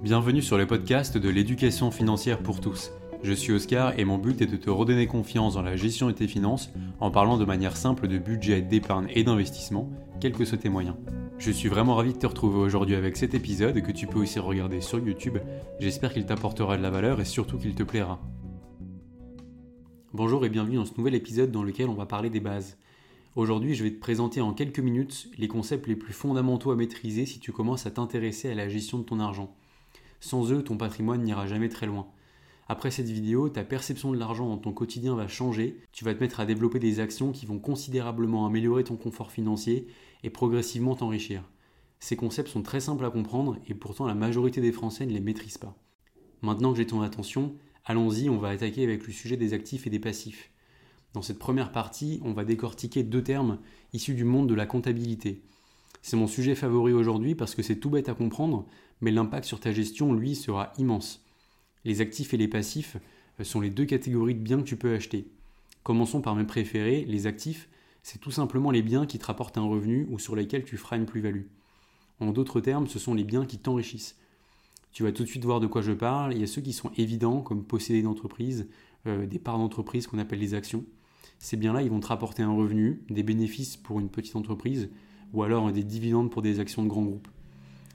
Bienvenue sur le podcast de l'éducation financière pour tous. Je suis Oscar et mon but est de te redonner confiance dans la gestion de tes finances en parlant de manière simple de budget, d'épargne et d'investissement, quels que soient tes moyens. Je suis vraiment ravi de te retrouver aujourd'hui avec cet épisode que tu peux aussi regarder sur YouTube. J'espère qu'il t'apportera de la valeur et surtout qu'il te plaira. Bonjour et bienvenue dans ce nouvel épisode dans lequel on va parler des bases. Aujourd'hui, je vais te présenter en quelques minutes les concepts les plus fondamentaux à maîtriser si tu commences à t'intéresser à la gestion de ton argent. Sans eux, ton patrimoine n'ira jamais très loin. Après cette vidéo, ta perception de l'argent dans ton quotidien va changer, tu vas te mettre à développer des actions qui vont considérablement améliorer ton confort financier et progressivement t'enrichir. Ces concepts sont très simples à comprendre et pourtant la majorité des Français ne les maîtrisent pas. Maintenant que j'ai ton attention, allons-y, on va attaquer avec le sujet des actifs et des passifs. Dans cette première partie, on va décortiquer deux termes issus du monde de la comptabilité. C'est mon sujet favori aujourd'hui parce que c'est tout bête à comprendre, mais l'impact sur ta gestion, lui, sera immense. Les actifs et les passifs euh, sont les deux catégories de biens que tu peux acheter. Commençons par mes préférés, les actifs, c'est tout simplement les biens qui te rapportent un revenu ou sur lesquels tu feras une plus-value. En d'autres termes, ce sont les biens qui t'enrichissent. Tu vas tout de suite voir de quoi je parle. Il y a ceux qui sont évidents, comme posséder une entreprise, euh, des parts d'entreprise qu'on appelle les actions. Ces biens-là, ils vont te rapporter un revenu, des bénéfices pour une petite entreprise, ou alors des dividendes pour des actions de grands groupes.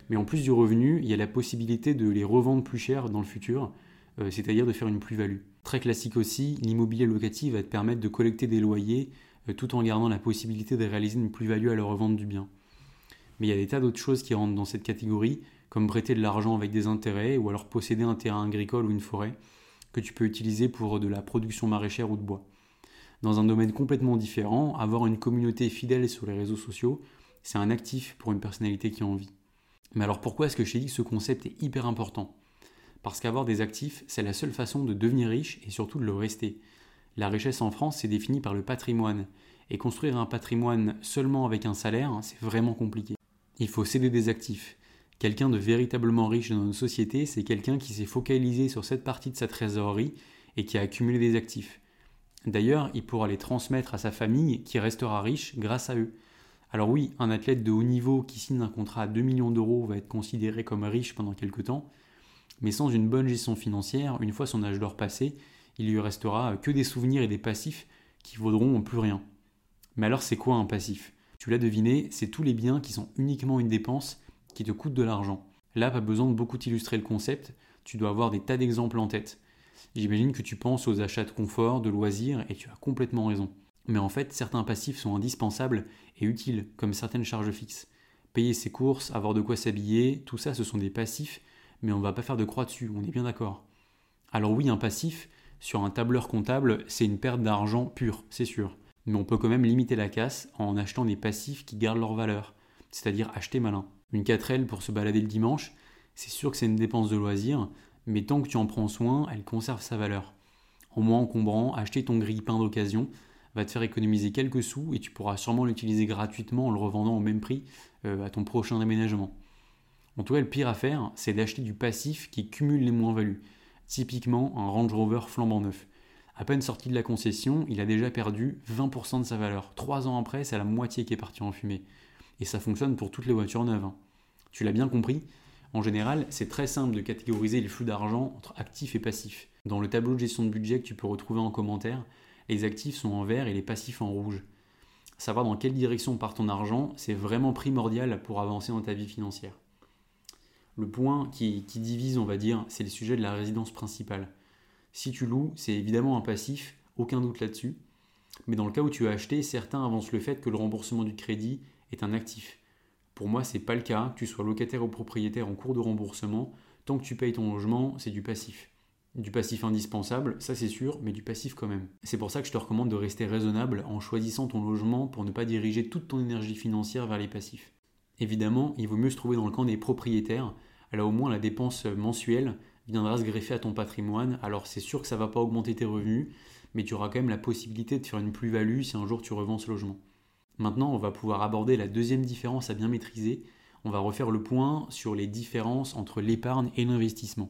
Mais en plus du revenu, il y a la possibilité de les revendre plus cher dans le futur, euh, c'est-à-dire de faire une plus-value. Très classique aussi, l'immobilier locatif va te permettre de collecter des loyers euh, tout en gardant la possibilité de réaliser une plus-value à la revente du bien. Mais il y a des tas d'autres choses qui rentrent dans cette catégorie, comme prêter de l'argent avec des intérêts ou alors posséder un terrain agricole ou une forêt que tu peux utiliser pour de la production maraîchère ou de bois. Dans un domaine complètement différent, avoir une communauté fidèle sur les réseaux sociaux, c'est un actif pour une personnalité qui a envie. Mais alors pourquoi est-ce que je t'ai dit que ce concept est hyper important? Parce qu'avoir des actifs, c'est la seule façon de devenir riche et surtout de le rester. La richesse en France, c'est défini par le patrimoine. Et construire un patrimoine seulement avec un salaire, hein, c'est vraiment compliqué. Il faut céder des actifs. Quelqu'un de véritablement riche dans une société, c'est quelqu'un qui s'est focalisé sur cette partie de sa trésorerie et qui a accumulé des actifs. D'ailleurs, il pourra les transmettre à sa famille qui restera riche grâce à eux. Alors oui, un athlète de haut niveau qui signe un contrat à 2 millions d'euros va être considéré comme riche pendant quelques temps, mais sans une bonne gestion financière, une fois son âge d'or passé, il lui restera que des souvenirs et des passifs qui vaudront plus rien. Mais alors c'est quoi un passif? Tu l'as deviné, c'est tous les biens qui sont uniquement une dépense qui te coûtent de l'argent. Là, pas besoin de beaucoup t'illustrer le concept, tu dois avoir des tas d'exemples en tête. J'imagine que tu penses aux achats de confort, de loisirs, et tu as complètement raison. Mais en fait, certains passifs sont indispensables et utiles, comme certaines charges fixes. Payer ses courses, avoir de quoi s'habiller, tout ça ce sont des passifs, mais on ne va pas faire de croix dessus, on est bien d'accord. Alors oui, un passif, sur un tableur comptable, c'est une perte d'argent pure, c'est sûr. Mais on peut quand même limiter la casse en achetant des passifs qui gardent leur valeur, c'est-à-dire acheter malin. Une 4L pour se balader le dimanche, c'est sûr que c'est une dépense de loisir, mais tant que tu en prends soin, elle conserve sa valeur. En moins encombrant, acheter ton grille-pain d'occasion, va te faire économiser quelques sous et tu pourras sûrement l'utiliser gratuitement en le revendant au même prix euh, à ton prochain déménagement. En tout cas, le pire à faire, c'est d'acheter du passif qui cumule les moins-values. Typiquement, un Range Rover flambant neuf. À peine sorti de la concession, il a déjà perdu 20% de sa valeur. Trois ans après, c'est la moitié qui est partie en fumée. Et ça fonctionne pour toutes les voitures neuves. Hein. Tu l'as bien compris En général, c'est très simple de catégoriser les flux d'argent entre actifs et passifs. Dans le tableau de gestion de budget que tu peux retrouver en commentaire, les actifs sont en vert et les passifs en rouge. Savoir dans quelle direction part ton argent, c'est vraiment primordial pour avancer dans ta vie financière. Le point qui, divise, on va dire, c'est le sujet de la résidence principale. Si tu loues, c'est évidemment un passif, aucun doute là-dessus. Mais dans le cas où tu as acheté, certains avancent le fait que le remboursement du crédit est un actif. Pour moi, c'est pas le cas, que tu sois locataire ou propriétaire en cours de remboursement, tant que tu payes ton logement, c'est du passif du passif indispensable, ça c'est sûr, mais du passif quand même. C'est pour ça que je te recommande de rester raisonnable en choisissant ton logement pour ne pas diriger toute ton énergie financière vers les passifs. Évidemment, il vaut mieux se trouver dans le camp des propriétaires, là au moins la dépense mensuelle viendra se greffer à ton patrimoine, alors c'est sûr que ça va pas augmenter tes revenus, mais tu auras quand même la possibilité de faire une plus-value si un jour tu revends ce logement. Maintenant, on va pouvoir aborder la deuxième différence à bien maîtriser, on va refaire le point sur les différences entre l'épargne et l'investissement.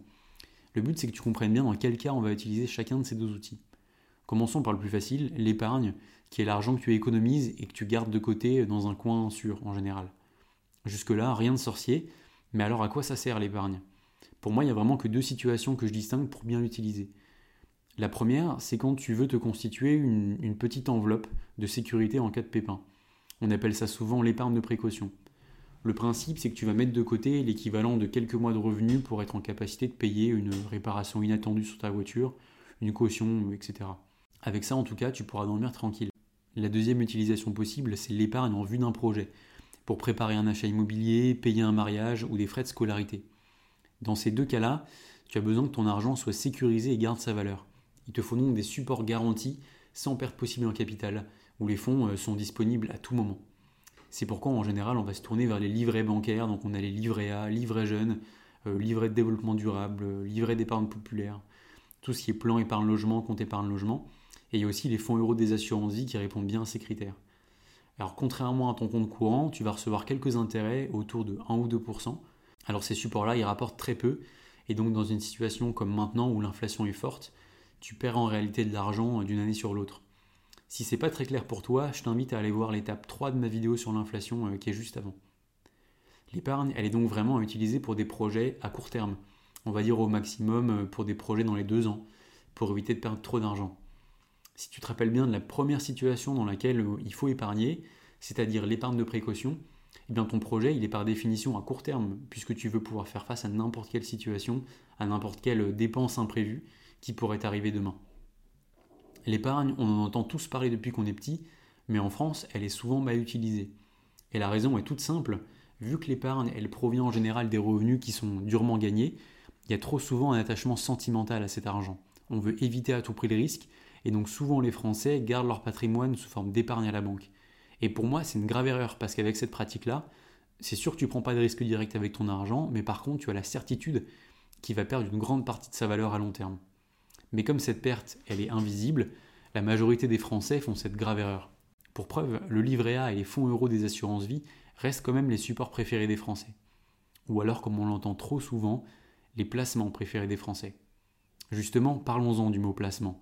Le but, c'est que tu comprennes bien dans quel cas on va utiliser chacun de ces deux outils. Commençons par le plus facile, l'épargne, qui est l'argent que tu économises et que tu gardes de côté dans un coin sûr en général. Jusque-là, rien de sorcier, mais alors à quoi ça sert l'épargne? Pour moi, il n'y a vraiment que deux situations que je distingue pour bien l'utiliser. La première, c'est quand tu veux te constituer une, une, petite enveloppe de sécurité en cas de pépin. On appelle ça souvent l'épargne de précaution. Le principe, c'est que tu vas mettre de côté l'équivalent de quelques mois de revenus pour être en capacité de payer une réparation inattendue sur ta voiture, une caution, etc. Avec ça, en tout cas, tu pourras dormir tranquille. La deuxième utilisation possible, c'est l'épargne en vue d'un projet, pour préparer un achat immobilier, payer un mariage ou des frais de scolarité. Dans ces deux cas-là, tu as besoin que ton argent soit sécurisé et garde sa valeur. Il te faut donc des supports garantis sans perte possible en capital, où les fonds euh, sont disponibles à tout moment. C'est pourquoi en général on va se tourner vers les livrets bancaires, donc on a les livrets A, livrets jeunes, euh, livrets de développement durable, euh, livrets d'épargne populaire, tout ce qui est plan épargne logement, compte épargne logement. Et il y a aussi les fonds euros des assurances vie qui répondent bien à ces critères. Alors contrairement à ton compte courant, tu vas recevoir quelques intérêts autour de 1 ou 2%. Alors ces supports-là, ils rapportent très peu. Et donc dans une situation comme maintenant où l'inflation est forte, tu perds en réalité de l'argent d'une année sur l'autre. Si c'est pas très clair pour toi, je t'invite à aller voir l'étape 3 de ma vidéo sur l'inflation euh, qui est juste avant. L'épargne, elle est donc vraiment à utiliser pour des projets à court terme. On va dire au maximum euh, pour des projets dans les deux ans, pour éviter de perdre trop d'argent si tu te rappelles bien de la première situation dans laquelle euh, il faut épargner, c'est-à-dire l'épargne de précaution, eh bien ton projet il est par définition à court terme, puisque tu veux pouvoir faire face à n'importe quelle situation, à n'importe quelle dépense imprévue qui pourrait arriver demain. L'épargne, on en entend tous parler depuis qu'on est petit, mais en France, elle est souvent mal utilisée. Et la raison est toute simple, vu que l'épargne, elle provient en général des revenus qui sont durement gagnés, il y a trop souvent un attachement sentimental à cet argent. On veut éviter à tout prix le risque, et donc souvent les Français gardent leur patrimoine sous forme d'épargne à la banque. Et pour moi, c'est une grave erreur parce qu'avec cette pratique-là, c'est sûr que tu ne prends pas de risque direct avec ton argent, mais par contre, tu as la certitude qu'il va perdre une grande partie de sa valeur à long terme. Mais comme cette perte, elle est invisible, la majorité des Français font cette grave erreur. Pour preuve, le livret A et les fonds euros des assurances vie restent quand même les supports préférés des Français. Ou alors, comme on l'entend trop souvent, les placements préférés des Français. Justement, parlons-en du mot placement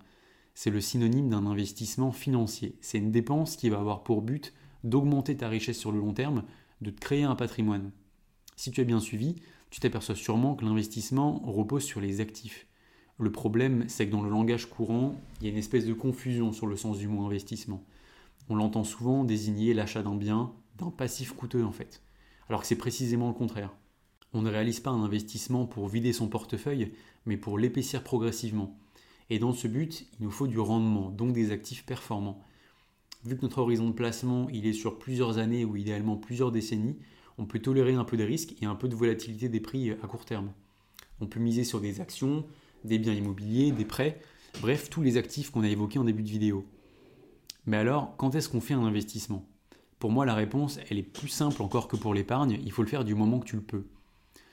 c'est le synonyme d'un investissement financier. C'est une dépense qui va avoir pour but d'augmenter ta richesse sur le long terme, de te créer un patrimoine. Si tu as bien suivi, tu t'aperçois sûrement que l'investissement repose sur les actifs. Le problème, c'est que dans le langage courant, il y a une espèce de confusion sur le sens du mot investissement. On l'entend souvent désigner l'achat d'un bien, d'un passif coûteux en fait, alors que c'est précisément le contraire. On ne réalise pas un investissement pour vider son portefeuille, mais pour l'épaissir progressivement. Et dans ce but, il nous faut du rendement, donc des actifs performants. Vu que notre horizon de placement il est sur plusieurs années ou idéalement plusieurs décennies, on peut tolérer un peu de risque et un peu de volatilité des prix à court terme. On peut miser sur des actions, des biens immobiliers, des prêts, bref, tous les actifs qu'on a évoqués en début de vidéo. Mais alors, quand est-ce qu'on fait un investissement? Pour moi, la réponse, elle est plus simple encore que pour l'épargne, il faut le faire du moment que tu le peux.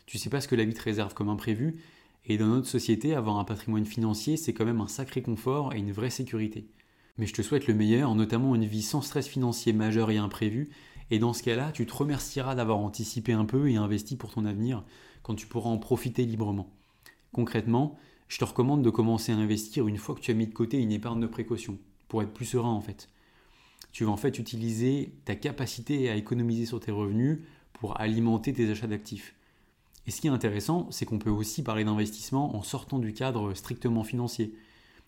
Tu sais pas ce que la vie te réserve comme imprévu, et dans notre société, avoir un patrimoine financier, c'est quand même un sacré confort et une vraie sécurité. Mais je te souhaite le meilleur, notamment une vie sans stress financier majeur et imprévu, et dans ce cas-là, tu te remercieras d'avoir anticipé un peu et investi pour ton avenir quand tu pourras en profiter librement. Concrètement, je te recommande de commencer à investir une fois que tu as mis de côté une épargne de précaution, pour être plus serein en fait. Tu vas en fait utiliser ta capacité à économiser sur tes revenus pour alimenter tes achats d'actifs. Et ce qui est intéressant, c'est qu'on peut aussi parler d'investissement en sortant du cadre strictement financier.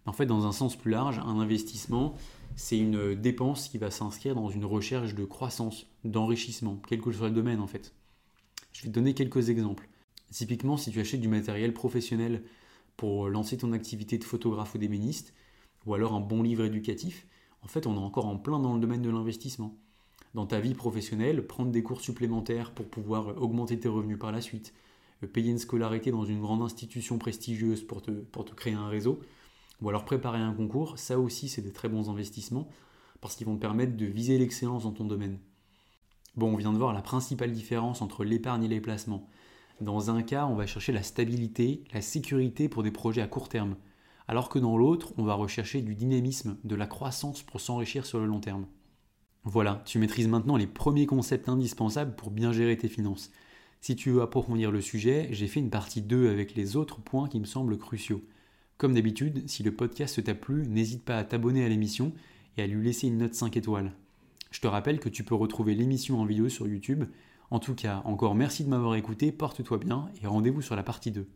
En fait, dans un sens plus large, un investissement, c'est une dépense qui va s'inscrire dans une recherche de croissance, d'enrichissement, quel que soit le domaine en fait. Je vais te donner quelques exemples. Typiquement, si tu achètes du matériel professionnel pour lancer ton activité de photographe ou d'ébéniste, ou alors un bon livre éducatif, en fait, on est encore en plein dans le domaine de l'investissement. Dans ta vie professionnelle, prendre des cours supplémentaires pour pouvoir augmenter tes revenus par la suite, payer une scolarité dans une grande institution prestigieuse pour te, pour te créer un réseau, ou alors préparer un concours, ça aussi c'est des très bons investissements, parce qu'ils vont te permettre de viser l'excellence dans ton domaine. Bon, on vient de voir la principale différence entre l'épargne et les placements. Dans un cas, on va chercher la stabilité, la sécurité pour des projets à court terme, alors que dans l'autre, on va rechercher du dynamisme, de la croissance pour s'enrichir sur le long terme. Voilà, tu maîtrises maintenant les premiers concepts indispensables pour bien gérer tes finances. Si tu veux approfondir le sujet, j'ai fait une partie 2 avec les autres points qui me semblent cruciaux. Comme d'habitude, si le podcast t'a plu, n'hésite pas à t'abonner à l'émission et à lui laisser une note 5 étoiles. Je te rappelle que tu peux retrouver l'émission en vidéo sur YouTube. En tout cas, encore merci de m'avoir écouté, porte-toi bien et rendez-vous sur la partie 2.